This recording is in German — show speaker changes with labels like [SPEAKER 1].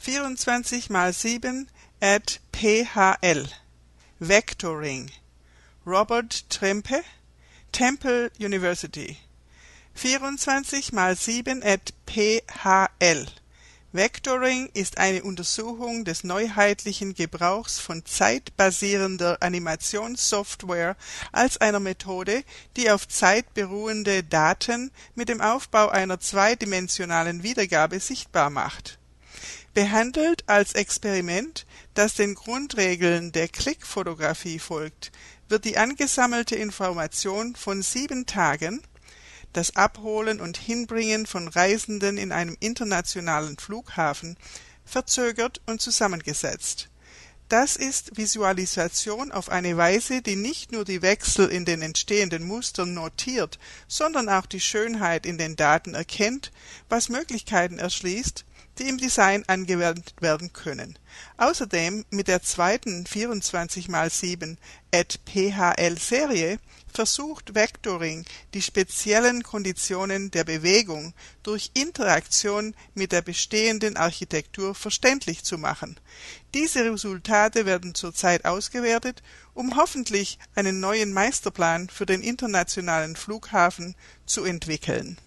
[SPEAKER 1] 24 mal 7 at PHL Vectoring. Robert Trempe Temple University. 24 mal 7 at PHL Vectoring ist eine Untersuchung des neuheitlichen Gebrauchs von zeitbasierender Animationssoftware als einer Methode, die auf Zeit beruhende Daten mit dem Aufbau einer zweidimensionalen Wiedergabe sichtbar macht. Behandelt als Experiment, das den Grundregeln der Klickfotografie folgt, wird die angesammelte Information von sieben Tagen das Abholen und Hinbringen von Reisenden in einem internationalen Flughafen verzögert und zusammengesetzt. Das ist Visualisation auf eine Weise, die nicht nur die Wechsel in den entstehenden Mustern notiert, sondern auch die Schönheit in den Daten erkennt, was Möglichkeiten erschließt, die im Design angewendet werden können. Außerdem mit der zweiten 24 x 7 PHL-Serie versucht Vectoring die speziellen Konditionen der Bewegung durch Interaktion mit der bestehenden Architektur verständlich zu machen. Diese Resultate werden zurzeit ausgewertet, um hoffentlich einen neuen Meisterplan für den internationalen Flughafen zu entwickeln